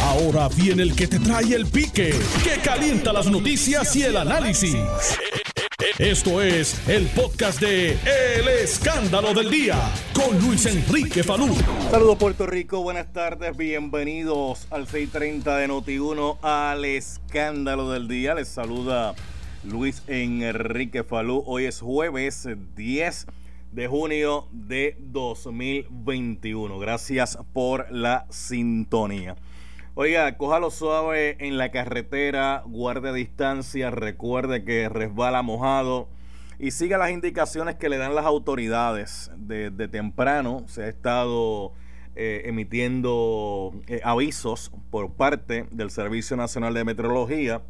Ahora viene el que te trae el pique, que calienta las noticias y el análisis. Esto es el podcast de El Escándalo del Día con Luis Enrique Falú. Saludos Puerto Rico, buenas tardes, bienvenidos al 630 de Noti1 al Escándalo del Día. Les saluda Luis Enrique Falú. Hoy es jueves 10 de junio de 2021. Gracias por la sintonía. Oiga, cójalo suave en la carretera, guarde distancia, recuerde que resbala mojado y siga las indicaciones que le dan las autoridades. Desde temprano se ha estado eh, emitiendo eh, avisos por parte del Servicio Nacional de Meteorología,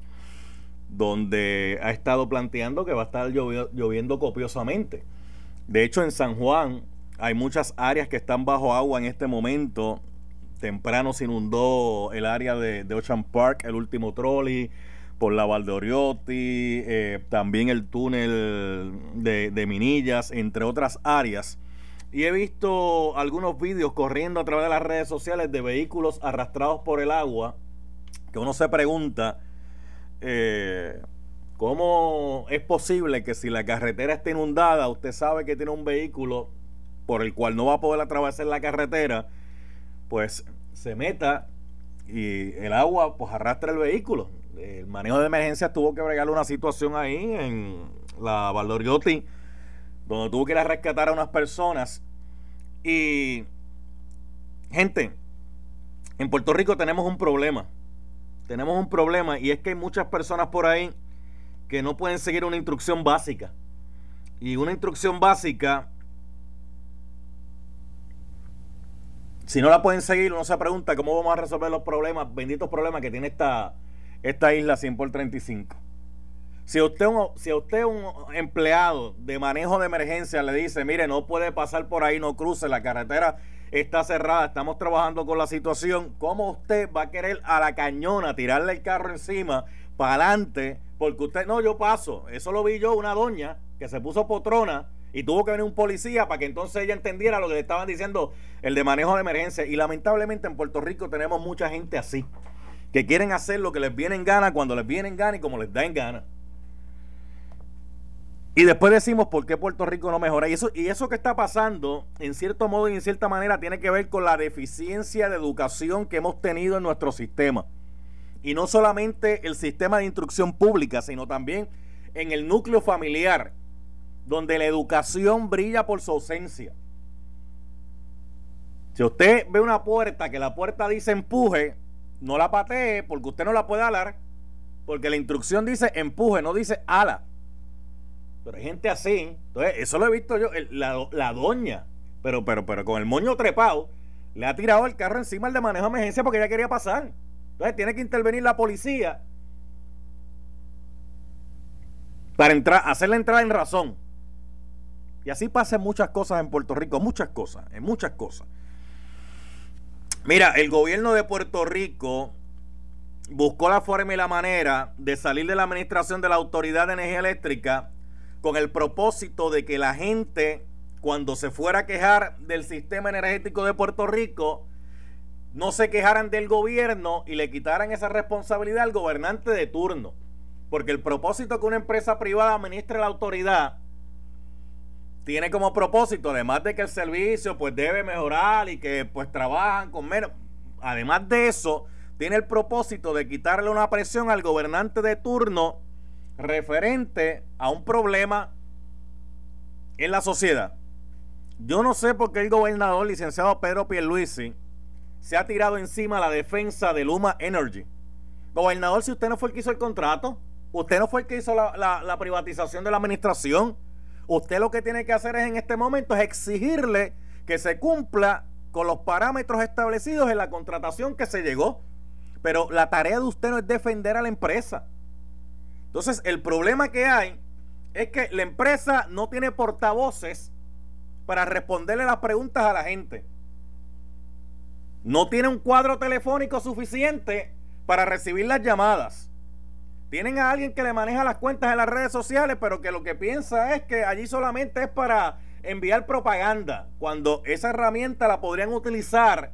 donde ha estado planteando que va a estar lloviendo copiosamente. De hecho, en San Juan hay muchas áreas que están bajo agua en este momento temprano se inundó el área de, Ocean Park, el último trolley, por la Valdeoriotti, eh, también el túnel de, Minillas, entre otras áreas. Y he visto algunos vídeos corriendo a través de las redes sociales de vehículos arrastrados por el agua, que uno se pregunta, eh, ¿cómo es posible que si la carretera está inundada, usted sabe que tiene un vehículo por el cual no va a poder atravesar la carretera? pues se meta y el agua pues arrastra el vehículo. El manejo de emergencia tuvo que bregarle una situación ahí en la Valdoriotti, donde tuvo que ir a rescatar a unas personas. Y, gente, en Puerto Rico tenemos un problema. Tenemos un problema y es que hay muchas personas por ahí que no pueden seguir una instrucción básica. Y una instrucción básica si no la pueden seguir, uno se pregunta cómo vamos a resolver los problemas, benditos problemas que tiene esta, esta isla 100 por 35. Si usted, si usted un empleado de manejo de emergencia le dice, mire, no puede pasar por ahí, no cruce, la carretera está cerrada, estamos trabajando con la situación, ¿cómo usted va a querer a la cañona tirarle el carro encima para adelante? Porque usted, no, yo paso. Eso lo vi yo, una doña que se puso potrona y tuvo que venir un policía para que entonces ella entendiera lo que le estaban diciendo el de manejo de emergencia. Y lamentablemente en Puerto Rico tenemos mucha gente así, que quieren hacer lo que les viene en gana, cuando les viene en gana y como les da en gana. Y después decimos por qué Puerto Rico no mejora. Y eso, y eso que está pasando, en cierto modo y en cierta manera, tiene que ver con la deficiencia de educación que hemos tenido en nuestro sistema. Y no solamente el sistema de instrucción pública, sino también en el núcleo familiar donde la educación brilla por su ausencia. Si usted ve una puerta que la puerta dice empuje, no la patee porque usted no la puede alar, porque la instrucción dice empuje, no dice ala. Pero hay gente así, entonces eso lo he visto yo, la, doña, pero, pero, pero con el moño trepado, le ha tirado el carro encima al de manejo de emergencia porque ella quería pasar. Entonces tiene que intervenir la policía para entrar, hacerle entrada en razón. Y así pasan muchas cosas en Puerto Rico, muchas cosas, en muchas cosas. Mira, el gobierno de Puerto Rico buscó la forma y la manera de salir de la administración de la Autoridad de Energía Eléctrica con el propósito de que la gente, cuando se fuera a quejar del sistema energético de Puerto Rico, no se quejaran del gobierno y le quitaran esa responsabilidad al gobernante de turno. Porque el propósito que una empresa privada administre la autoridad tiene como propósito, además de que el servicio pues debe mejorar y que pues trabajan con menos, además de eso, tiene el propósito de quitarle una presión al gobernante de turno referente a un problema en la sociedad. Yo no sé por qué el gobernador licenciado Pedro Pierluisi se ha tirado encima la defensa de Luma Energy. Gobernador, si usted no fue el que hizo el contrato, usted no fue el que hizo la, la privatización de la administración, Usted lo que tiene que hacer es en este momento es exigirle que se cumpla con los parámetros establecidos en la contratación que se llegó. Pero la tarea de usted no es defender a la empresa. Entonces, el problema que hay es que la empresa no tiene portavoces para responderle las preguntas a la gente. No tiene un cuadro telefónico suficiente para recibir las llamadas. Tienen a alguien que le maneja las cuentas en las redes sociales, pero que lo que piensa es que allí solamente es para enviar propaganda, cuando esa herramienta la podrían utilizar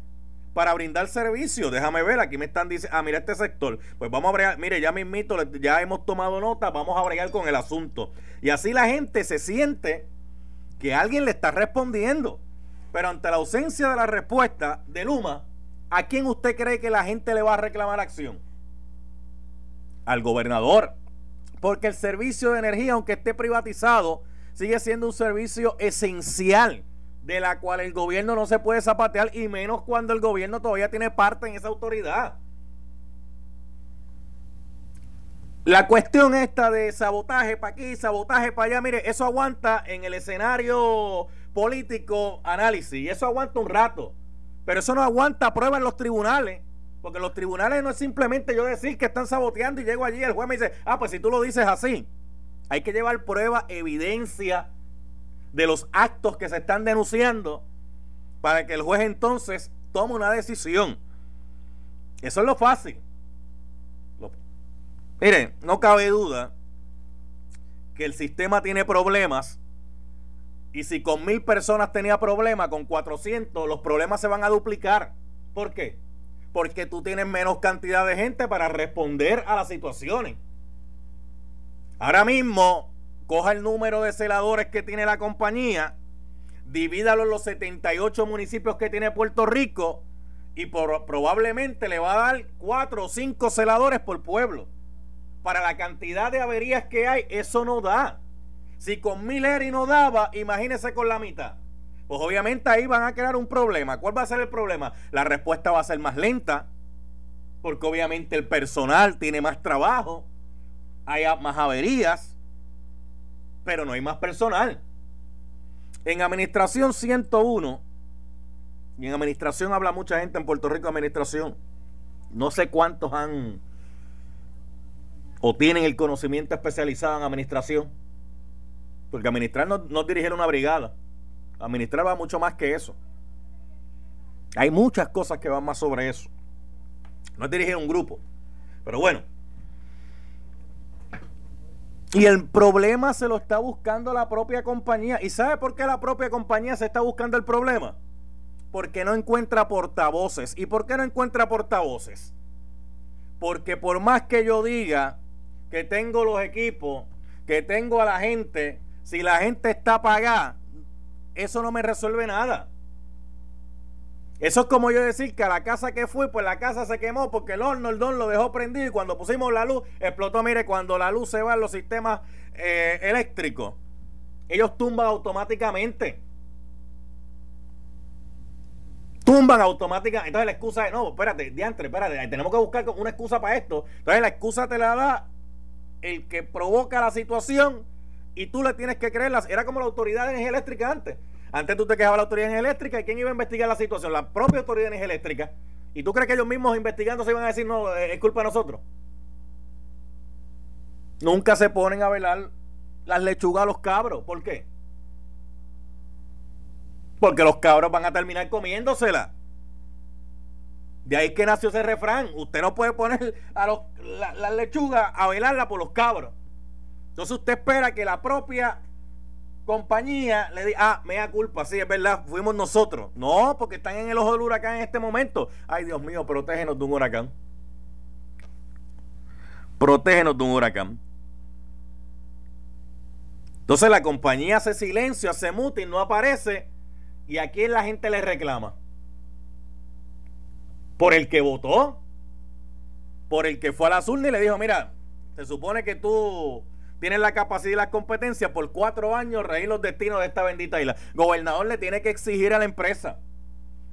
para brindar servicio. Déjame ver, aquí me están diciendo, ah, mira este sector. Pues vamos a bregar, mire, ya mismito, ya hemos tomado nota, vamos a bregar con el asunto. Y así la gente se siente que alguien le está respondiendo. Pero ante la ausencia de la respuesta de Luma, ¿a quién usted cree que la gente le va a reclamar acción? Al gobernador. Porque el servicio de energía, aunque esté privatizado, sigue siendo un servicio esencial de la cual el gobierno no se puede zapatear y menos cuando el gobierno todavía tiene parte en esa autoridad. La cuestión esta de sabotaje para aquí, sabotaje para allá, mire, eso aguanta en el escenario político análisis y eso aguanta un rato, pero eso no aguanta prueba en los tribunales. Porque los tribunales no es simplemente yo decir que están saboteando y llego allí y el juez me dice, ah, pues si tú lo dices así, hay que llevar prueba, evidencia, de los actos que se están denunciando para que el juez entonces tome una decisión. Eso es lo fácil. miren, no cabe duda que el sistema tiene problemas y si con mil personas tenía problemas, con 400 los problemas se van a duplicar. ¿Por qué? Porque tú tienes menos cantidad de gente para responder a las situaciones. Ahora mismo coja el número de celadores que tiene la compañía, divídalo en los 78 municipios que tiene Puerto Rico y probablemente le va a dar 4 o 5 celadores por pueblo. Para la cantidad de averías que hay, eso no da. Si con mil y no daba, imagínese con la mitad. Pues obviamente ahí van a crear un problema. ¿Cuál va a ser el problema? La respuesta va a ser más lenta, porque obviamente el personal tiene más trabajo, hay más averías pero no hay más personal. En administración 101, y en administración habla mucha gente en Puerto Rico de administración, no sé cuántos han o tienen el conocimiento especializado en administración, porque administrar no, no dirigir una brigada, administrar va mucho más que eso. Hay muchas cosas que van más sobre eso. No es dirigir un grupo. Pero bueno, y el problema se lo está buscando la propia compañía. ¿Y sabe por qué la propia compañía se está buscando el problema? Porque no encuentra portavoces. ¿Y por qué no encuentra portavoces? Porque por más que yo diga que tengo los equipos, que tengo a la gente, si la gente está pagada, eso no me resuelve nada. Eso es como yo decir que a la casa que fui, pues la casa se quemó porque el horno, el don lo dejó prendido y cuando pusimos la luz, explotó. Mire, cuando la luz se va en los sistemas eh, eléctricos, ellos tumban automáticamente. Tumban automáticamente. Entonces la excusa es, no, espérate, diantre, espérate, tenemos que buscar una excusa para esto. Entonces la excusa te la da el que provoca la situación y tú le tienes que creerlas. Era como la autoridad de energía eléctrica antes. Antes tú te quejabas la autoridad eléctrica y quién iba a investigar la situación, la propia autoridad eléctrica. ¿Y tú crees que ellos mismos investigando se iban a decir no, eh, es culpa de nosotros? Nunca se ponen a velar las lechugas a los cabros. ¿Por qué? Porque los cabros van a terminar comiéndosela. De ahí que nació ese refrán. Usted no puede poner a los, las lechugas a velarla por los cabros. Entonces usted espera que la propia compañía le diga, ah, me da culpa, sí, es verdad, fuimos nosotros. No, porque están en el ojo del huracán en este momento. Ay, Dios mío, protégenos de un huracán. Protégenos de un huracán. Entonces la compañía hace silencio, hace mute y no aparece. ¿Y a quién la gente le reclama? Por el que votó. Por el que fue a la urna y le dijo, mira, se supone que tú tienen la capacidad y la competencia por cuatro años reír los destinos de esta bendita isla. Gobernador le tiene que exigir a la empresa.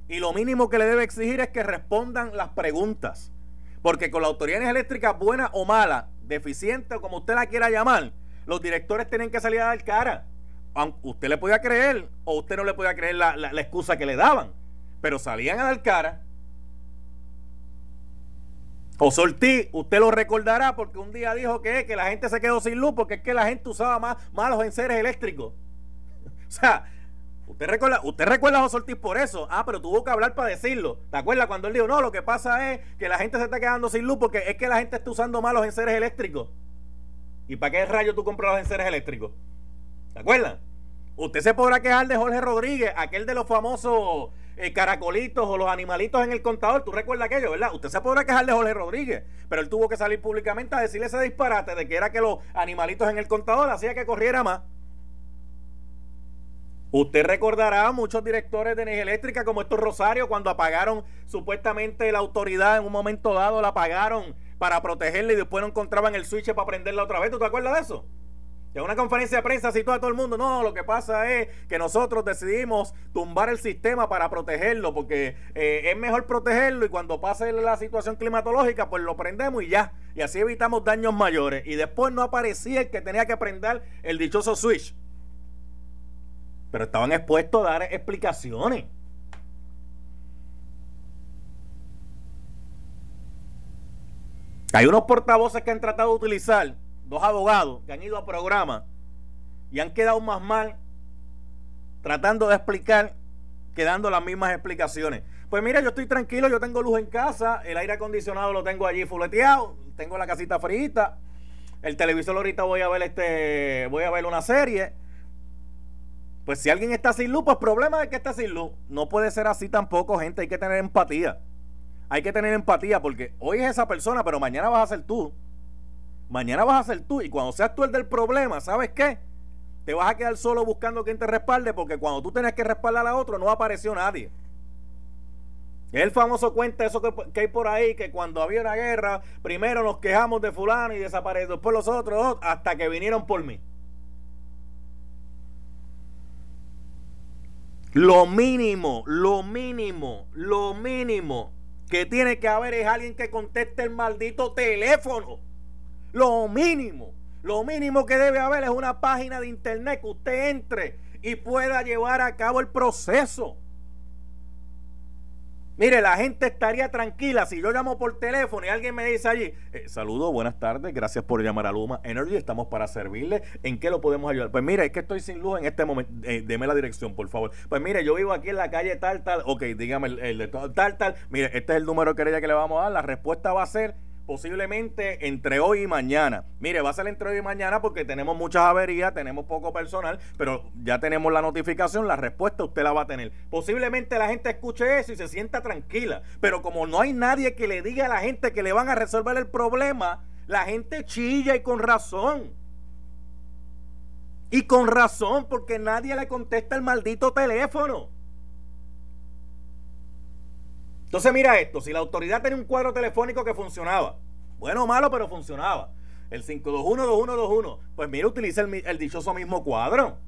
Y lo mínimo que le debe exigir es que respondan las preguntas. Porque con la autoridad eléctrica, buena o mala, deficiente o como usted la quiera llamar, los directores tienen que salir a dar cara. usted le podía creer o usted no le podía creer la, la excusa que le daban. Pero salían a dar cara José Ortiz, usted lo recordará porque un día dijo que, que la gente se quedó sin luz porque es que la gente usaba más malos enseres eléctricos. o sea, usted recuerda, usted recuerda a José Ortiz por eso. Ah, pero tuvo que hablar para decirlo. ¿Te acuerdas cuando él dijo, no, lo que pasa es que la gente se está quedando sin luz porque es que la gente está usando malos enseres eléctricos? ¿Y para qué rayo tú compras los enseres eléctricos? ¿Te acuerdas? Usted se podrá quejar de Jorge Rodríguez, aquel de los famosos eh, caracolitos o los animalitos en el contador. ¿Tú recuerdas aquello, verdad? Usted se podrá quejar de Jorge Rodríguez, pero él tuvo que salir públicamente a decirle ese disparate de que era que los animalitos en el contador hacía que corriera más. Usted recordará a muchos directores de energía eléctrica como estos Rosario cuando apagaron supuestamente la autoridad en un momento dado, la apagaron para protegerle y después no encontraban el switch para prenderla otra vez. ¿Tú te acuerdas de eso? En una conferencia de prensa citó a todo el mundo, no, lo que pasa es que nosotros decidimos tumbar el sistema para protegerlo, porque eh, es mejor protegerlo y cuando pase la situación climatológica, pues lo prendemos y ya. Y así evitamos daños mayores. Y después no aparecía el que tenía que prender el dichoso switch. Pero estaban expuestos a dar explicaciones. Hay unos portavoces que han tratado de utilizar dos abogados que han ido a programa y han quedado más mal tratando de explicar que dando las mismas explicaciones. Pues mira, yo estoy tranquilo, yo tengo luz en casa, el aire acondicionado lo tengo allí fuleteado, tengo la casita frita, el televisor ahorita voy a ver este, voy a ver una serie. Pues si alguien está sin luz, pues problema es que está sin luz. No puede ser así tampoco, gente, hay que tener empatía. Hay que tener empatía porque hoy es esa persona, pero mañana vas a ser tú. Mañana vas a ser tú y cuando seas tú el del problema, ¿sabes qué? Te vas a quedar solo buscando quien te respalde porque cuando tú tenés que respaldar a otro no apareció nadie. Es el famoso cuento eso que, hay por ahí, que cuando había una guerra, primero nos quejamos de fulano y desapareció, después los otros hasta que vinieron por mí. Lo mínimo, lo mínimo, lo mínimo que tiene que haber es alguien que conteste el maldito teléfono. Lo mínimo, lo mínimo que debe haber es una página de internet que usted entre y pueda llevar a cabo el proceso. Mire, la gente estaría tranquila si yo llamo por teléfono y alguien me dice allí, eh, saludo, buenas tardes, gracias por llamar a Luma Energy, estamos para servirle, ¿en qué lo podemos ayudar? Pues mire, es que estoy sin luz en este momento, eh, deme la dirección, por favor. Pues mire, yo vivo aquí en la calle tal, tal, ok, dígame el, de tal, tal, mire, este es el número que que le vamos a dar, la respuesta va a ser posiblemente entre hoy y mañana. Mire, va a ser entre hoy y mañana porque tenemos muchas averías, tenemos poco personal, pero ya tenemos la notificación, la respuesta usted la va a tener. Posiblemente la gente escuche eso y se sienta tranquila, pero como no hay nadie que le diga a la gente que le van a resolver el problema, la gente chilla y con razón. Y con razón, porque nadie le contesta el maldito teléfono. Entonces mira esto, si la autoridad tenía un cuadro telefónico que funcionaba, bueno o malo, pero funcionaba, el 521-2121, pues mira, utiliza el, dichoso mismo cuadro.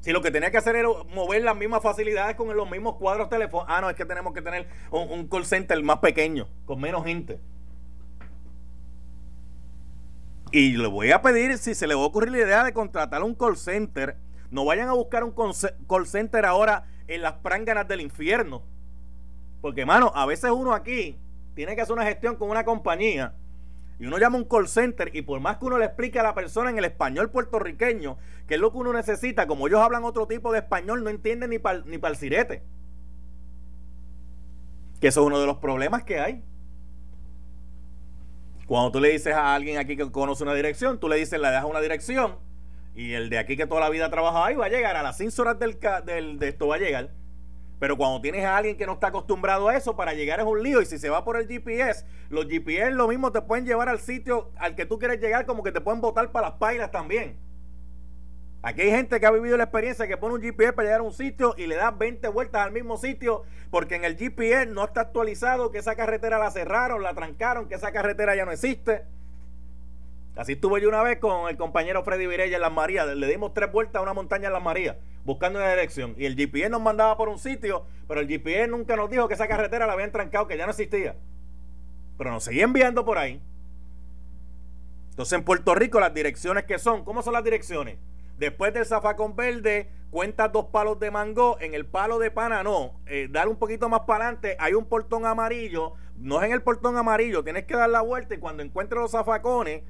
Si lo que tenía que hacer era mover las mismas facilidades con los mismos cuadros telefónicos. Ah, no, es que tenemos que tener un, un, call center más pequeño, con menos gente. Y le voy a pedir, si se le va a ocurrir la idea de contratar un call center, no vayan a buscar un call center ahora en las pránganas del infierno. Porque, mano, a veces uno aquí tiene que hacer una gestión con una compañía y uno llama a un call center y por más que uno le explique a la persona en el español puertorriqueño que es lo que uno necesita, como ellos hablan otro tipo de español, no entienden ni para ni el sirete. Que eso es uno de los problemas que hay. Cuando tú le dices a alguien aquí que conoce una dirección, tú le dices, le dejas una dirección y el de aquí que toda la vida ha trabajado ahí va a llegar a las 5 horas del, del, de esto va a llegar pero cuando tienes a alguien que no está acostumbrado a eso, para llegar es un lío. Y si se va por el GPS, los GPS lo mismo te pueden llevar al sitio al que tú quieres llegar, como que te pueden botar para las pailas también. Aquí hay gente que ha vivido la experiencia que pone un GPS para llegar a un sitio y le da 20 vueltas al mismo sitio porque en el GPS no está actualizado, que esa carretera la cerraron, la trancaron, que esa carretera ya no existe. Así estuve yo una vez con el compañero Freddy Virella en Las Marías. Le dimos tres vueltas a una montaña en Las Marías buscando una dirección. Y el GPS nos mandaba por un sitio, pero el GPS nunca nos dijo que esa carretera la habían trancado, que ya no existía. Pero nos seguían viendo por ahí. Entonces en Puerto Rico las direcciones que son, ¿cómo son las direcciones? Después del zafacón verde, cuentas dos palos de mango. En el palo de pana, no. Eh, dar un poquito más para adelante, hay un portón amarillo. No es en el portón amarillo, tienes que dar la vuelta y cuando encuentres los zafacones,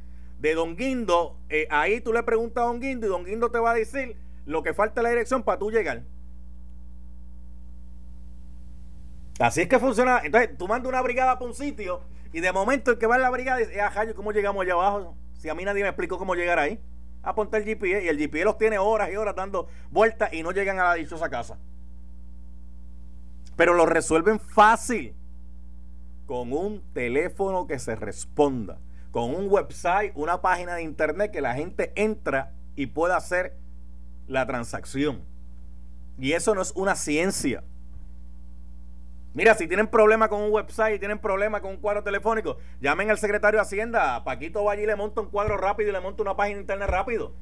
de Don Guindo, eh, ahí tú le preguntas a Don Guindo y Don Guindo te va a decir lo que falta es la dirección para tú llegar. Así es que funciona. Entonces, tú mandas una brigada para un sitio y de momento el que va en la brigada dice, ah, ¿cómo llegamos allá abajo? Si a mí nadie me explicó cómo llegar ahí. Aponta el GPS y el GPS los tiene horas y horas dando vueltas y no llegan a la dichosa casa. Pero lo resuelven fácil. Con un teléfono que se responda. Con un website, una página de internet que la gente entra y pueda hacer la transacción. Y eso no es una ciencia. Mira, si tienen problema con un website, tienen problema con un cuadro telefónico, llamen al secretario de Hacienda. Paquito va allí y le monta un cuadro rápido y le monta una página internet rápido.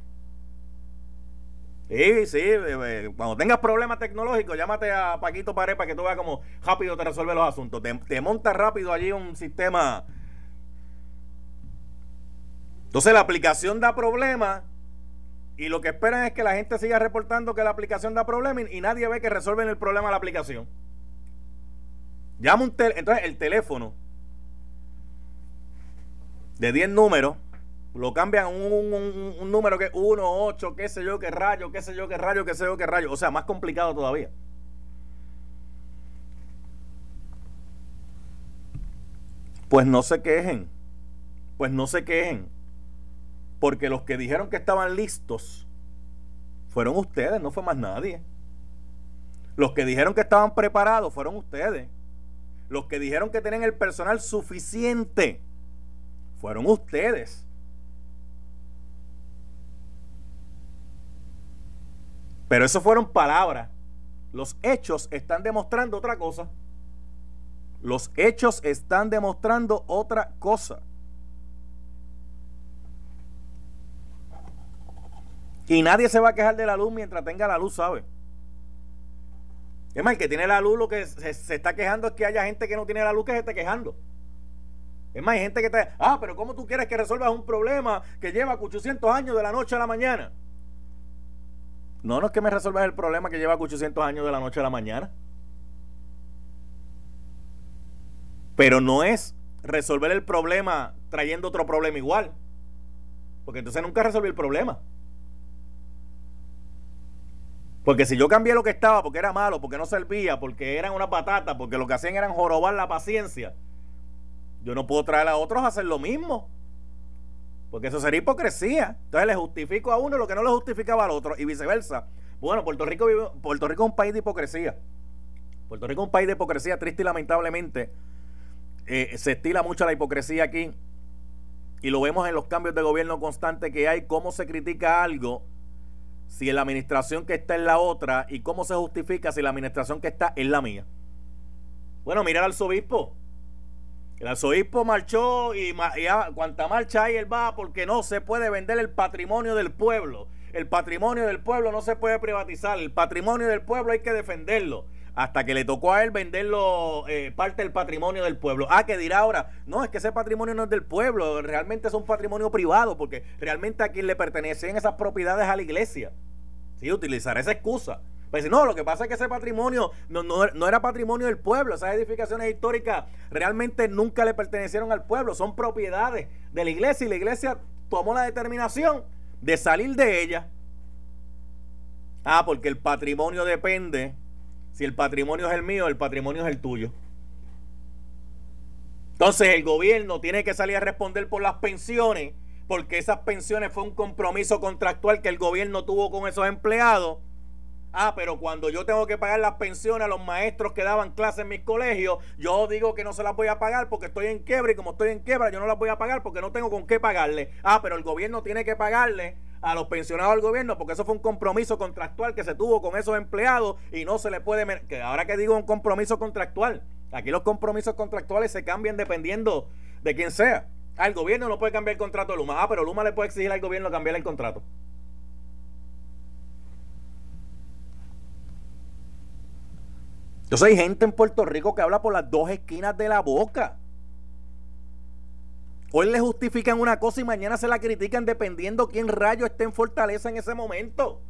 Sí, sí, eh, eh, cuando tengas problemas tecnológicos, llámate a Paquito Pared para que tú veas cómo rápido te resuelve los asuntos. Te monta rápido allí un sistema. Entonces la aplicación da problemas y lo que esperan es que la gente siga reportando que la aplicación da problemas y, nadie ve que resuelven el problema de la aplicación. Llama un entonces el teléfono de 10 números lo cambian un, un, número que es 1, 8, qué sé yo, qué rayo, qué sé yo, qué rayo, qué sé yo, qué rayo. O sea, más complicado todavía. Pues no se quejen. Pues no se quejen. Porque los que dijeron que estaban listos fueron ustedes, no fue más nadie. Los que dijeron que estaban preparados fueron ustedes. Los que dijeron que tenían el personal suficiente fueron ustedes. Pero eso fueron palabras. Los hechos están demostrando otra cosa. Los hechos están demostrando otra cosa. Y nadie se va a quejar de la luz mientras tenga la luz, ¿sabe? Es más, el que tiene la luz lo que se, está quejando es que haya gente que no tiene la luz que se esté quejando. Es más, hay gente que está, ah, pero ¿cómo tú quieres que resuelvas un problema que lleva 800 años de la noche a la mañana? No, no es que me resuelvas el problema que lleva 800 años de la noche a la mañana. Pero no es resolver el problema trayendo otro problema igual. Porque entonces nunca resolví el problema. Porque si yo cambié lo que estaba porque era malo, porque no servía, porque eran una patata, porque lo que hacían eran jorobar la paciencia, yo no puedo traer a otros a hacer lo mismo. Porque eso sería hipocresía. Entonces le justifico a uno lo que no le justificaba al otro y viceversa. Bueno, Puerto Rico, Puerto Rico es un país de hipocresía. Puerto Rico es un país de hipocresía, triste y lamentablemente. Eh, se estila mucho la hipocresía aquí. Y lo vemos en los cambios de gobierno constante que hay, cómo se critica algo si la administración que está en la otra y cómo se justifica si la administración que está es la mía. Bueno, mira al arzobispo. El arzobispo marchó y, cuanta marcha hay él va porque no se puede vender el patrimonio del pueblo. El patrimonio del pueblo no se puede privatizar. El patrimonio del pueblo hay que defenderlo. Hasta que le tocó a él venderlo eh, parte del patrimonio del pueblo. Ah, que dirá ahora, no, es que ese patrimonio no es del pueblo, realmente es un patrimonio privado, porque realmente a quien le pertenecen esas propiedades a la iglesia. Sí, utilizar esa excusa. Pues no, lo que pasa es que ese patrimonio no, no, era patrimonio del pueblo. Esas edificaciones históricas realmente nunca le pertenecieron al pueblo. Son propiedades de la iglesia y la iglesia tomó la determinación de salir de ella. Ah, porque el patrimonio depende. Si el patrimonio es el mío, el patrimonio es el tuyo. Entonces el gobierno tiene que salir a responder por las pensiones, porque esas pensiones fue un compromiso contractual que el gobierno tuvo con esos empleados Ah, pero cuando yo tengo que pagar las pensiones a los maestros que daban clases en mis colegios, yo digo que no se las voy a pagar porque estoy en quiebra y como estoy en quiebra yo no las voy a pagar porque no tengo con qué pagarle. Ah, pero el gobierno tiene que pagarle a los pensionados del gobierno porque eso fue un compromiso contractual que se tuvo con esos empleados y no se le puede... Que ahora que digo un compromiso contractual, aquí los compromisos contractuales se cambian dependiendo de quién sea. El gobierno no puede cambiar el contrato de Luma. Ah, pero Luma le puede exigir al gobierno cambiar el contrato. Entonces hay gente en Puerto Rico que habla por las dos esquinas de la boca. Hoy le justifican una cosa y mañana se la critican dependiendo quién rayo esté en fortaleza en ese momento.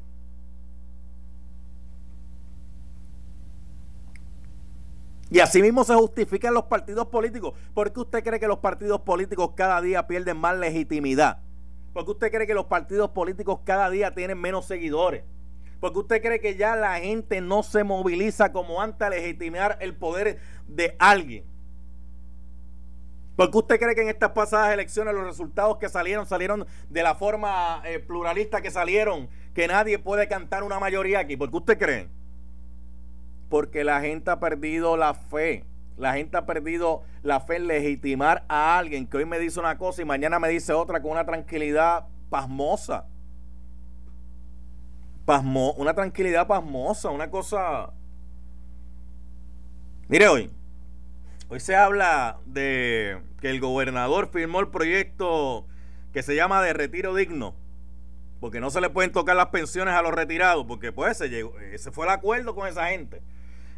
Y así mismo se justifican los partidos políticos. ¿Por qué usted cree que los partidos políticos cada día pierden más legitimidad? ¿Por qué usted cree que los partidos políticos cada día tienen menos seguidores? Porque usted cree que ya la gente no se moviliza como antes a legitimar el poder de alguien. Porque usted cree que en estas pasadas elecciones los resultados que salieron salieron de la forma eh, pluralista que salieron, que nadie puede cantar una mayoría aquí. Porque usted cree porque la gente ha perdido la fe. La gente ha perdido la fe en legitimar a alguien que hoy me dice una cosa y mañana me dice otra con una tranquilidad pasmosa. Pasmo, una tranquilidad pasmosa, una cosa... Mire hoy, hoy se habla de que el gobernador firmó el proyecto que se llama de retiro digno, porque no se le pueden tocar las pensiones a los retirados, porque pues se llegó, ese fue el acuerdo con esa gente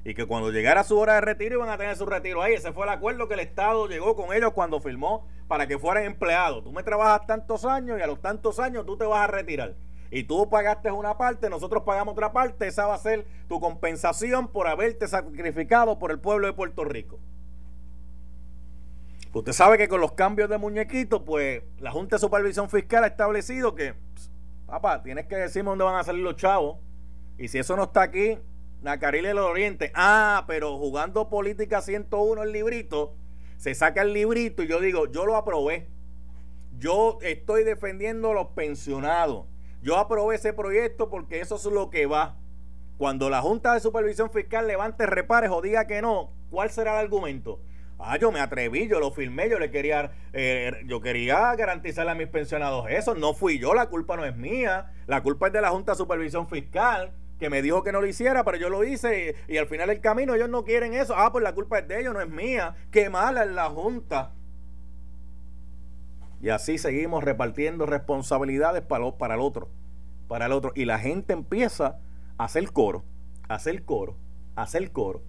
y que cuando llegara su hora de retiro iban a tener su retiro ahí. Ese fue el acuerdo que el Estado llegó con ellos cuando firmó para que fueran empleados. Tú me trabajas tantos años y a los tantos años tú te vas a retirar. Y tú pagaste una parte, nosotros pagamos otra parte. Esa va a ser tu compensación por haberte sacrificado por el pueblo de Puerto Rico. Usted sabe que con los cambios de muñequitos, pues la Junta de Supervisión Fiscal ha establecido que, papá, tienes que decirme dónde van a salir los chavos. Y si eso no está aquí, Nacaril del Oriente. Ah, pero jugando política 101 el librito, se saca el librito y yo digo, yo lo aprobé. Yo estoy defendiendo a los pensionados. Yo aprobé ese proyecto porque eso es lo que va. Cuando la Junta de Supervisión Fiscal levante repares o diga que no, ¿cuál será el argumento? Ah, yo me atreví, yo lo firmé, yo le quería, eh, yo quería garantizarle a mis pensionados eso. No fui yo, la culpa no es mía. La culpa es de la Junta de Supervisión Fiscal que me dijo que no lo hiciera, pero yo lo hice y, al final del camino ellos no quieren eso. Ah, pues la culpa es de ellos, no es mía. Qué mala es la Junta. Y así seguimos repartiendo responsabilidades para, para el otro, para el otro. Y la gente empieza a hacer coro, a hacer coro, a hacer coro.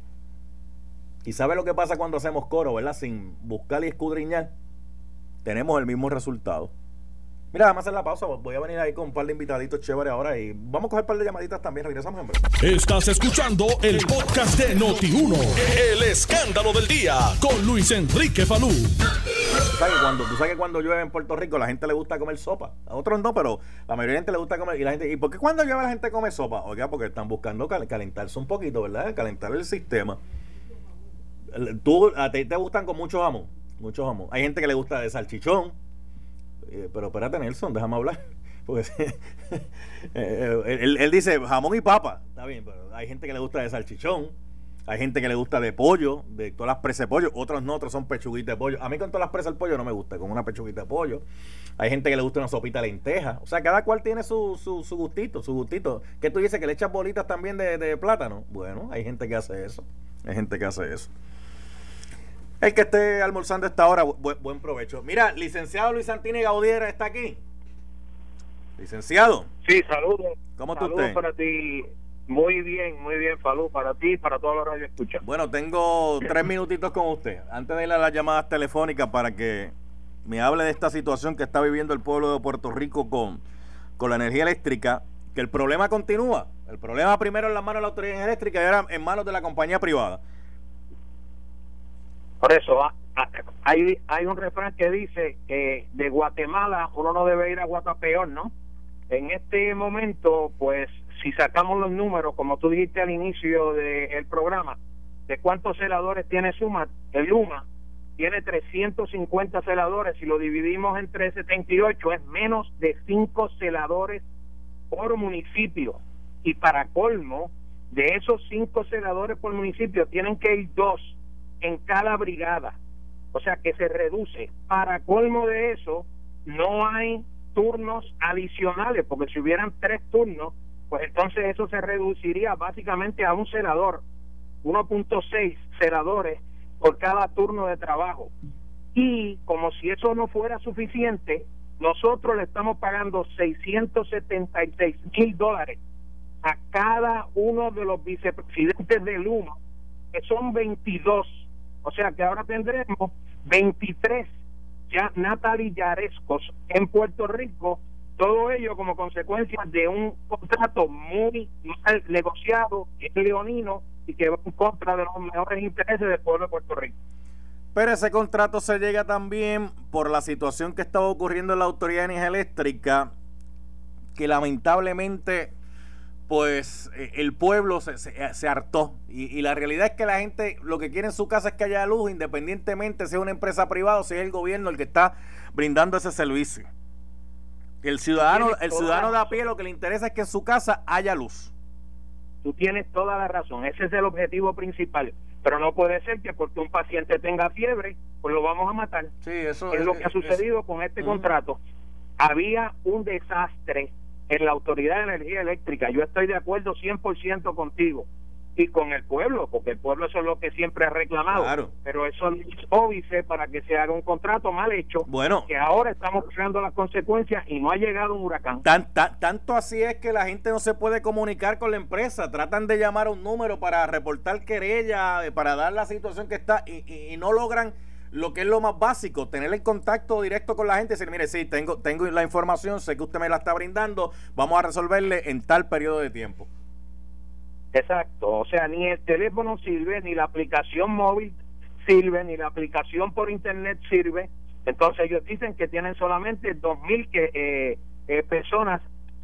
Y sabe lo que pasa cuando hacemos coro, ¿verdad? Sin buscar y escudriñar. Tenemos el mismo resultado. Mira, vamos a hacer la pausa. Voy a venir ahí con un par de invitaditos chéveres ahora y vamos a coger un par de llamaditas también. Regresamos en breve. Estás escuchando el podcast de Noti1. El escándalo del día con Luis Enrique Falú. ¿Tú sabes, que cuando, tú sabes que cuando llueve en Puerto Rico la gente le gusta comer sopa. A otros no, pero la mayoría de la gente le gusta comer. ¿Y, la gente, ¿y por qué cuando llueve la gente come sopa? Oiga, porque están buscando calentarse un poquito, ¿verdad? Calentar el sistema. Tú, a ti te gustan con mucho jamón. Mucho jamón. Hay gente que le gusta de salchichón eh, pero espérate, Nelson, déjame hablar. Porque eh, él, dice jamón y papa. Está bien, pero hay gente que le gusta de salchichón. Hay gente que le gusta de pollo, de todas las presas de pollo. Otros no, otros son pechuguitas de pollo. A mí con todas las presas de pollo no me gusta, con una pechuguita de pollo. Hay gente que le gusta una sopita de lenteja. O sea, cada cual tiene su, su, su gustito, su gustito. ¿Qué tú dices? ¿Que le echas bolitas también de, de plátano? Bueno, hay gente que hace eso. Hay gente que hace eso. El que esté almorzando a esta hora, buen, provecho. Mira, licenciado Luis Santini Gaudiera está aquí. Licenciado. Sí, saludos. ¿Cómo tú estás? para ti. Muy bien, muy bien, Falú, para ti y para toda la radio escucha. Bueno, tengo tres minutitos con usted. Antes de ir a las llamadas telefónicas para que me hable de esta situación que está viviendo el pueblo de Puerto Rico con, con la energía eléctrica, que el problema continúa. El problema primero en las manos de la autoridad eléctrica y ahora en manos de la compañía privada. Por eso ah, ah, hay, hay un refrán que dice que de Guatemala uno no debe ir a Guatapeor, ¿no? En este momento, pues, si sacamos los números, como tú dijiste al inicio del programa, de cuántos celadores tiene Suma, el Luma tiene 350 celadores, si lo dividimos entre 78 es menos de 5 celadores por municipio. Y para colmo, de esos 5 celadores por municipio tienen que ir dos en cada brigada. O sea que se reduce. Para colmo de eso, no hay turnos adicionales, porque si hubieran tres turnos, pues entonces eso se reduciría básicamente a un celador, 1.6 celadores por cada turno de trabajo. Y como si eso no fuera suficiente, nosotros le estamos pagando 676 mil dólares a cada uno de los vicepresidentes del UNO, que son 22 o sea que ahora tendremos 23 ya natalillarescos en Puerto Rico, todo ello como consecuencia de un contrato muy mal negociado, leonino, y que va en contra de los mejores intereses del pueblo de Puerto Rico. Pero ese contrato se llega también por la situación que estaba ocurriendo en la Autoridad de Energía Eléctrica, que lamentablemente pues eh, el pueblo se, se, hartó. Y, la realidad es que la gente lo que quiere en su casa es que haya luz, independientemente si es una empresa privada o si es el gobierno el que está brindando ese servicio. El ciudadano, el ciudadano de a pie lo que le interesa es que en su casa haya luz. tú tienes toda la razón, ese es el objetivo principal, pero no puede ser que porque un paciente tenga fiebre, pues lo vamos a matar. Sí, eso es, lo que ha sucedido con este contrato. Había un desastre en la Autoridad de Energía Eléctrica, yo estoy de acuerdo 100% contigo y con el pueblo, porque el pueblo eso es lo que siempre ha reclamado. Claro. Pero eso es óbice para que se haga un contrato mal hecho. Bueno. Que ahora estamos creando las consecuencias y no ha llegado un huracán. Tan, tanto así es que la gente no se puede comunicar con la empresa. Tratan de llamar a un número para reportar querella, eh, para dar la situación que está y, no logran lo que es lo más básico, tener el contacto directo con la gente decir, mire, sí, tengo, tengo la información, sé que usted me la está brindando, vamos a resolverle en tal periodo de tiempo. Exacto, o sea, ni el teléfono sirve, ni la aplicación móvil sirve, ni la aplicación por internet sirve. Entonces ellos dicen que tienen solamente 2.000 que, eh, eh, personas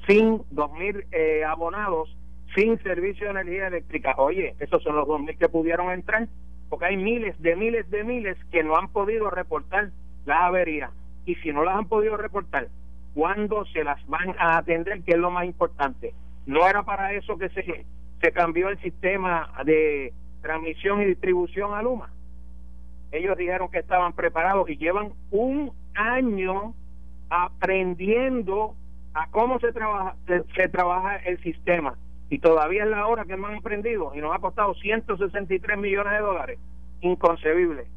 sin 2.000 eh, abonados sin servicio de energía eléctrica. Oye, esos son los 2.000 que pudieron entrar, porque hay miles de miles de miles que no han podido reportar la avería. Y si no las han podido reportar, ¿cuándo se las van a atender? Que es lo más importante. No era para eso que se se cambió el sistema de transmisión y distribución a Luma. Ellos dijeron que estaban preparados y llevan un año aprendiendo a cómo se trabaja se, trabaja el sistema y todavía es la hora que no han aprendido y nos ha costado 163 millones de dólares inconcebible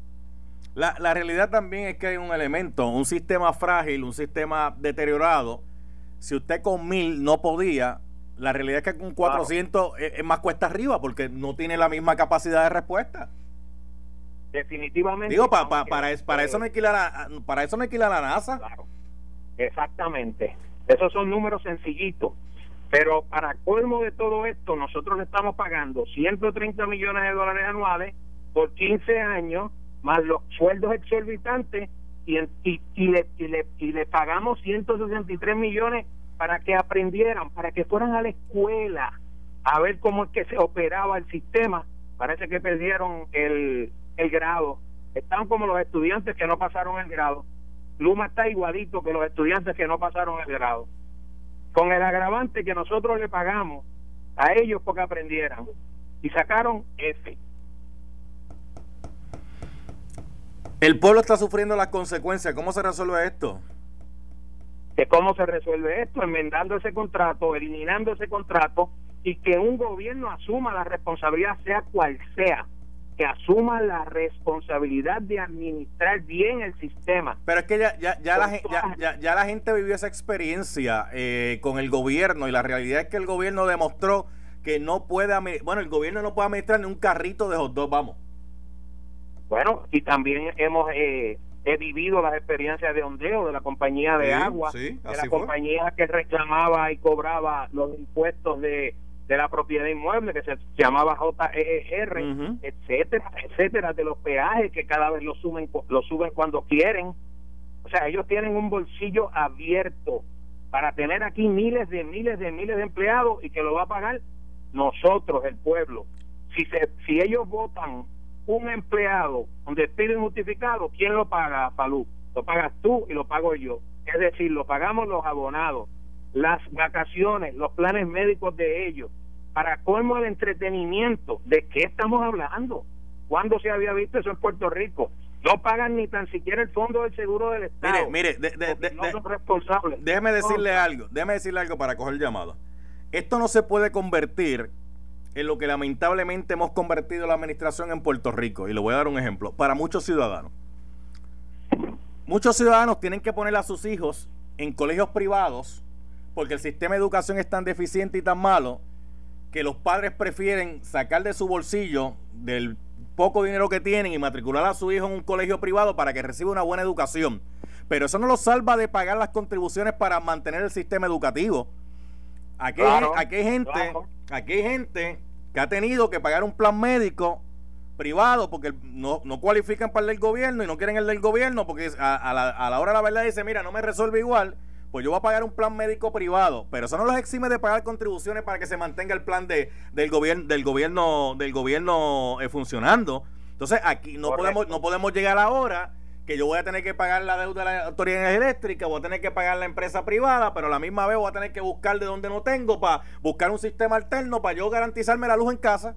la, la realidad también es que hay un elemento un sistema frágil un sistema deteriorado si usted con mil no podía la realidad es que con 400 es, más cuesta arriba porque no tiene la misma capacidad de respuesta. Definitivamente. Digo, para, para, eso no la, para eso no alquila la NASA. Claro. Exactamente. Esos son números sencillitos. Pero para colmo de todo esto, nosotros estamos pagando 130 millones de dólares anuales por 15 años, más los sueldos exorbitantes, y, y, y, le, y, le, y le pagamos 163 millones para que aprendieran, para que fueran a la escuela a ver cómo es que se operaba el sistema. Parece que perdieron el, el grado. Están como los estudiantes que no pasaron el grado. Luma está igualito que los estudiantes que no pasaron el grado. Con el agravante que nosotros le pagamos a ellos porque aprendieran. Y sacaron F. El pueblo está sufriendo las consecuencias. ¿Cómo se resuelve esto? de cómo se resuelve esto, enmendando ese contrato, eliminando ese contrato y que un gobierno asuma la responsabilidad, sea cual sea, que asuma la responsabilidad de administrar bien el sistema. Pero es que ya, ya, ya, la, ya, ya, la gente vivió esa experiencia eh, con el gobierno y la realidad es que el gobierno demostró que no puede, bueno, el gobierno no puede administrar ni un carrito de hot dog, vamos. Bueno, y también hemos eh, he vivido las experiencias de ondeo de la compañía de agua, de la compañía que reclamaba y cobraba los impuestos de, de la propiedad inmueble que se llamaba JER, etcétera, etcétera, de los peajes que cada vez lo suben, lo suben cuando quieren. O sea, ellos tienen un bolsillo abierto para tener aquí miles de miles de miles de empleados y que lo va a pagar nosotros, el pueblo. Si, se, si ellos votan un empleado con despido injustificado, ¿quién lo paga, Palú? Lo pagas tú y lo pago yo. Es decir, lo pagamos los abonados, las vacaciones, los planes médicos de ellos. Para colmo el entretenimiento, ¿de qué estamos hablando? ¿Cuándo se había visto eso en Puerto Rico? No pagan ni tan siquiera el fondo del seguro del Estado. Mire, mire, no son responsables. Déjeme decirle algo, déjeme decirle algo para coger el llamado. Esto no se puede convertir en lo que lamentablemente hemos convertido la administración en Puerto Rico. Y le voy a dar un ejemplo. Para muchos ciudadanos. Muchos ciudadanos tienen que poner a sus hijos en colegios privados porque el sistema de educación es tan deficiente y tan malo que los padres prefieren sacar de su bolsillo del poco dinero que tienen y matricular a su hijo en un colegio privado para que reciba una buena educación. Pero eso no lo salva de pagar las contribuciones para mantener el sistema educativo. Aquí, hay, gente, aquí hay gente que ha tenido que pagar un plan médico privado porque no, no cualifican para el del gobierno y no quieren el del gobierno porque a, la, a la hora de la verdad dice, mira, no me resuelve igual, pues yo voy a pagar un plan médico privado, pero eso no los exime de pagar contribuciones para que se mantenga el plan de, del gobierno del gobierno del gobierno eh, funcionando. Entonces, aquí no podemos no podemos llegar ahora que yo voy a tener que pagar la deuda de la autoridad eléctrica, voy a tener que pagar la empresa privada, pero a la misma vez voy a tener que buscar de donde no tengo para buscar un sistema alterno para yo garantizarme la luz en casa.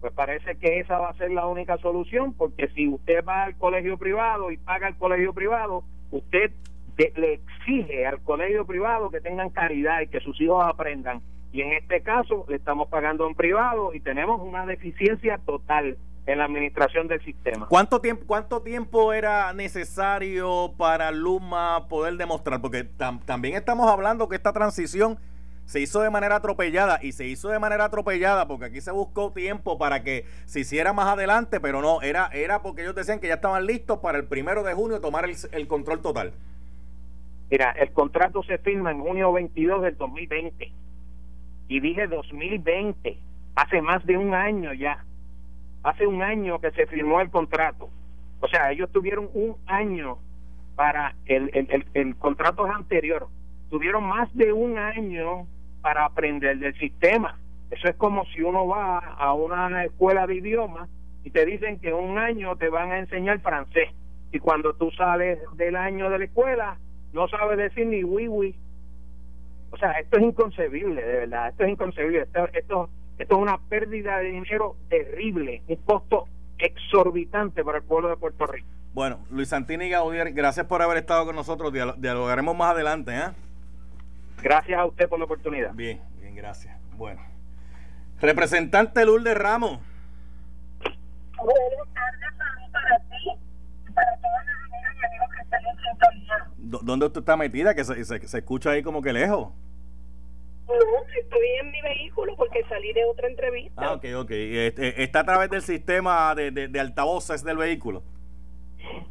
Pues parece que esa va a ser la única solución, porque si usted va al colegio privado y paga el colegio privado, usted le exige al colegio privado que tengan caridad y que sus hijos aprendan. Y en este caso le estamos pagando en privado y tenemos una deficiencia total en la administración del sistema. ¿Cuánto tiempo, cuánto tiempo era necesario para Luma poder demostrar? Porque también estamos hablando que esta transición se hizo de manera atropellada y se hizo de manera atropellada porque aquí se buscó tiempo para que se hiciera más adelante, pero no, era, era porque ellos decían que ya estaban listos para el primero de junio tomar el, el control total. Mira, el contrato se firma en junio 22 del 2020 y dije 2020, hace más de un año ya hace un año que se firmó el contrato. O sea, ellos tuvieron un año para el, el, el, contrato anterior. Tuvieron más de un año para aprender del sistema. Eso es como si uno va a una escuela de idiomas y te dicen que un año te van a enseñar francés. Y cuando tú sales del año de la escuela, no sabes decir ni oui, oui. O sea, esto es inconcebible, de verdad. Esto es inconcebible. Esto, esto esto es una pérdida de dinero terrible, un costo exorbitante para el pueblo de Puerto Rico. Bueno, Luis Santini Gaudier, gracias por haber estado con nosotros. dialogaremos más adelante. ¿eh? Gracias a usted por la oportunidad. Bien, bien, gracias. Bueno. Representante Lourdes Ramos. Buenas tardes, para ti y para todas las amigas y amigos ¿Dónde usted está metida? Que se, se, se escucha ahí como que lejos. No, estoy en mi vehículo porque salí de otra entrevista. Ah, ok, ok. Este, ¿Está a través del sistema de, de, altavoces del vehículo?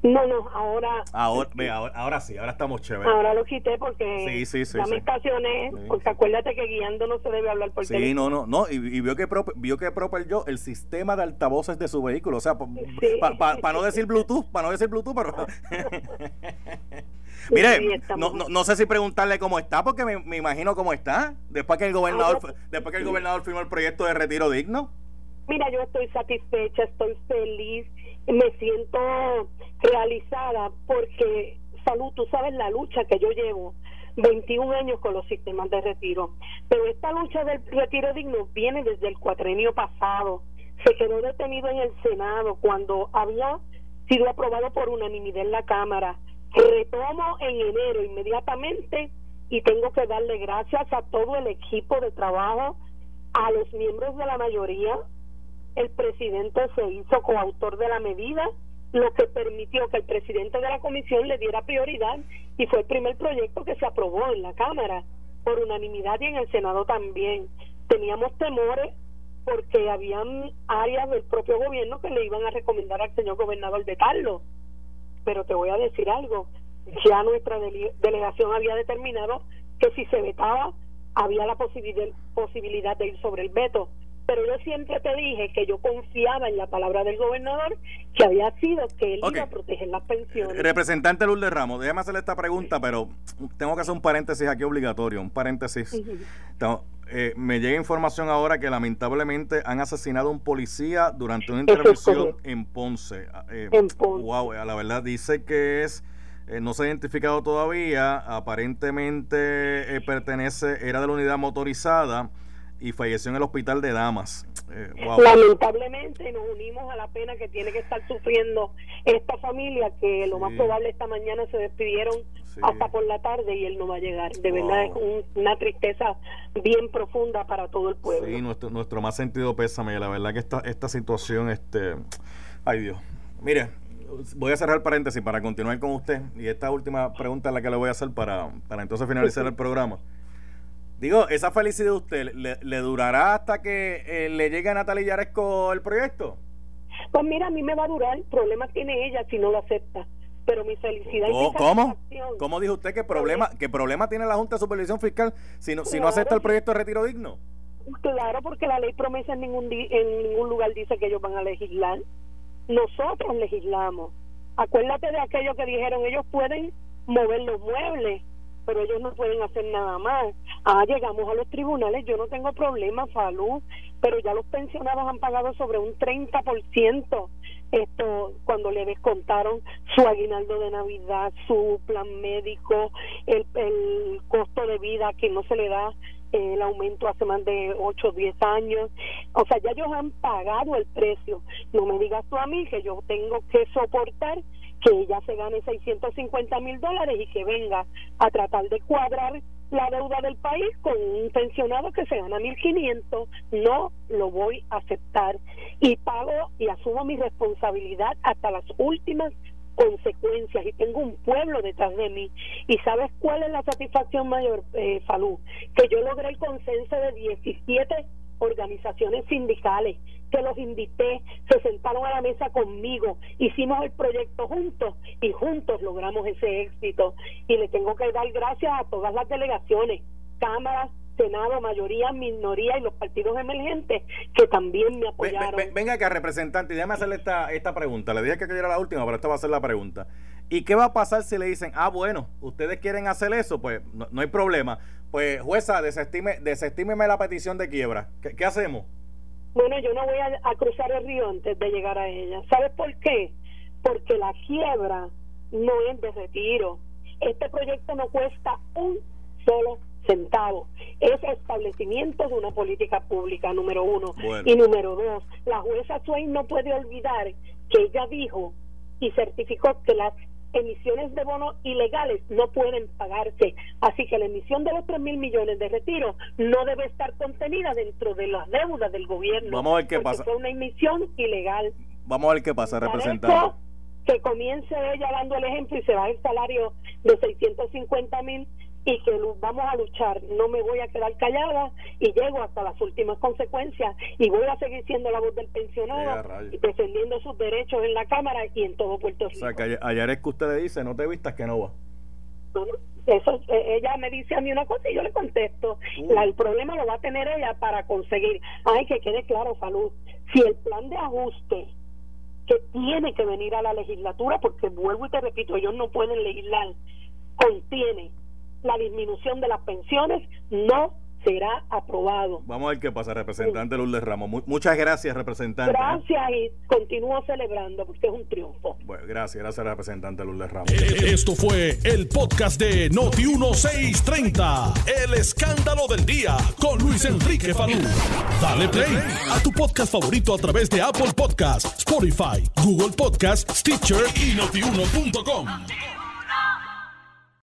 No, no, ahora... Ahora, ahora, sí, ahora estamos chéveres. Ahora lo quité porque sí, sí, ya me estacioné, porque acuérdate que guiando no se debe hablar por Sí, no, no, no, y, vio que vio que yo el sistema de altavoces de su vehículo, o sea, para no decir Bluetooth, para no decir Bluetooth, pero... Mire, no, no, no, sé si preguntarle cómo está, porque me, imagino cómo está, después que el gobernador después que el gobernador firmó el proyecto de retiro digno. Mira, yo estoy satisfecha, estoy feliz, me siento realizada porque, salud, tú sabes la lucha que yo llevo 21 años con los sistemas de retiro. Pero esta lucha del retiro digno viene desde el cuatrenio pasado. Se quedó detenido en el Senado cuando había sido aprobado por unanimidad en la Cámara. Retomo en enero inmediatamente y tengo que darle gracias a todo el equipo de trabajo, a los miembros de la mayoría. El presidente se hizo coautor de la medida, lo que permitió que el presidente de la comisión le diera prioridad y fue el primer proyecto que se aprobó en la Cámara por unanimidad y en el Senado también. Teníamos temores porque habían áreas del propio gobierno que le iban a recomendar al señor gobernador vetarlo pero te voy a decir algo, ya nuestra delegación había determinado que si se vetaba había la posibilidad, de ir sobre el veto. Pero yo siempre te dije que yo confiaba en la palabra del gobernador, que había sido que él iba a proteger las pensiones. Representante Lourdes Ramos, déjame hacerle esta pregunta, pero tengo que hacer un paréntesis aquí obligatorio, un paréntesis. Eh, me llega información ahora que lamentablemente han asesinado a un policía durante una intervención en Ponce. Eh, en Ponce. Wow, la verdad dice que es eh, no se ha identificado todavía, aparentemente pertenece, era de la unidad motorizada y falleció en el hospital de Damas. Lamentablemente nos unimos a la pena que tiene que estar sufriendo esta familia que lo más probable esta mañana se despidieron hasta por la tarde y él no va a llegar. De verdad es una tristeza bien profunda para todo el pueblo. Sí, nuestro, nuestro más sentido pésame. La verdad que esta, esta situación, este, ay Dios. Mire, voy a cerrar paréntesis para continuar con usted. Y esta última pregunta es la que le voy a hacer para, para entonces finalizar el programa. Digo, ¿esa felicidad de usted le, durará hasta que eh, le llegue a Natalia Yaresco el proyecto? Pues mira, a mí me va a durar. Problema tiene ella si no lo acepta pero mi felicidad ¿Cómo? ¿Cómo? ¿Cómo dijo usted que problema que problema tiene la Junta de Supervisión Fiscal si no, si no acepta el proyecto de retiro digno? Claro, porque la ley promesa en ningún en ningún lugar dice que ellos van a legislar. Nosotros legislamos. Acuérdate de aquello que dijeron, ellos pueden mover los muebles, pero ellos no pueden hacer nada más. Ah, llegamos a los tribunales, yo no tengo problema, salud, pero ya los pensionados han pagado sobre un 30% esto cuando le descontaron su aguinaldo de Navidad, su plan médico, el, el costo de vida que no se le da eh, el aumento hace más de 8 o 10 años. O sea, ya ellos han pagado el precio. No me digas tú a mí que yo tengo que soportar que ella se gane 650 mil dólares y que venga a tratar de cuadrar la deuda del país con un pensionado que se gana 1.500. No lo voy a aceptar y pago y asumo mi responsabilidad hasta las últimas consecuencias y tengo un pueblo detrás de mí. ¿Y sabes cuál es la satisfacción mayor, eh, Falú? Que yo logré el consenso de 17 organizaciones sindicales, que los invité, se sentaron a la mesa conmigo, hicimos el proyecto juntos y juntos logramos ese éxito. Y le tengo que dar gracias a todas las delegaciones, cámaras, Senado, mayoría, minoría y los partidos emergentes que también me apoyaron. venga acá, representante, déjame hacerle esta, esta pregunta. Le dije que era la última, pero esta va a ser la pregunta. ¿Y qué va a pasar si le dicen, ah, bueno, ustedes quieren hacer eso? Pues no, hay problema. Pues, jueza, desestime, desestímeme la petición de quiebra. ¿Qué, hacemos? Bueno, yo no voy a, a cruzar el río antes de llegar a ella. ¿Sabes por qué? Porque la quiebra no es de retiro. Este proyecto no cuesta un solo centavo. Es establecimiento de una política pública, número uno. Y número dos, la jueza Swain no puede olvidar que ella dijo y certificó que las emisiones de bonos ilegales no pueden pagarse. Así que la emisión de los 3 mil millones de retiro no debe estar contenida dentro de las deudas del gobierno. Vamos a ver qué pasa. Fue una emisión ilegal. Vamos a ver qué pasa, representante. Que comience ella dando el ejemplo y se va el salario de 650 mil y que vamos a luchar. No me voy a quedar callada y llego hasta las últimas consecuencias y voy a seguir siendo la voz del pensionado y defendiendo sus derechos en la Cámara y en todo Puerto Rico. O sea, que ayer es que usted le dice, no te vistas que no va. Eso, eh, ella me dice a mí una cosa y yo le contesto. Uh. el problema lo va a tener ella para conseguir. Ay, que quede claro, Salud. Si el plan de ajuste que tiene que venir a la legislatura, porque vuelvo y te repito, ellos no pueden legislar, contiene la disminución de las pensiones no será aprobado. Vamos a ver qué pasa, representante Lourdes Ramos. muchas gracias, representante. Gracias y continúo celebrando porque es un triunfo. Bueno, gracias, gracias, representante Lourdes Ramos. Eh, esto fue el podcast de Noti1630, el escándalo del día con Luis Enrique Falú. Dale play a tu podcast favorito a través de Apple Podcasts, Spotify, Google Podcasts, Stitcher y notiuno.com.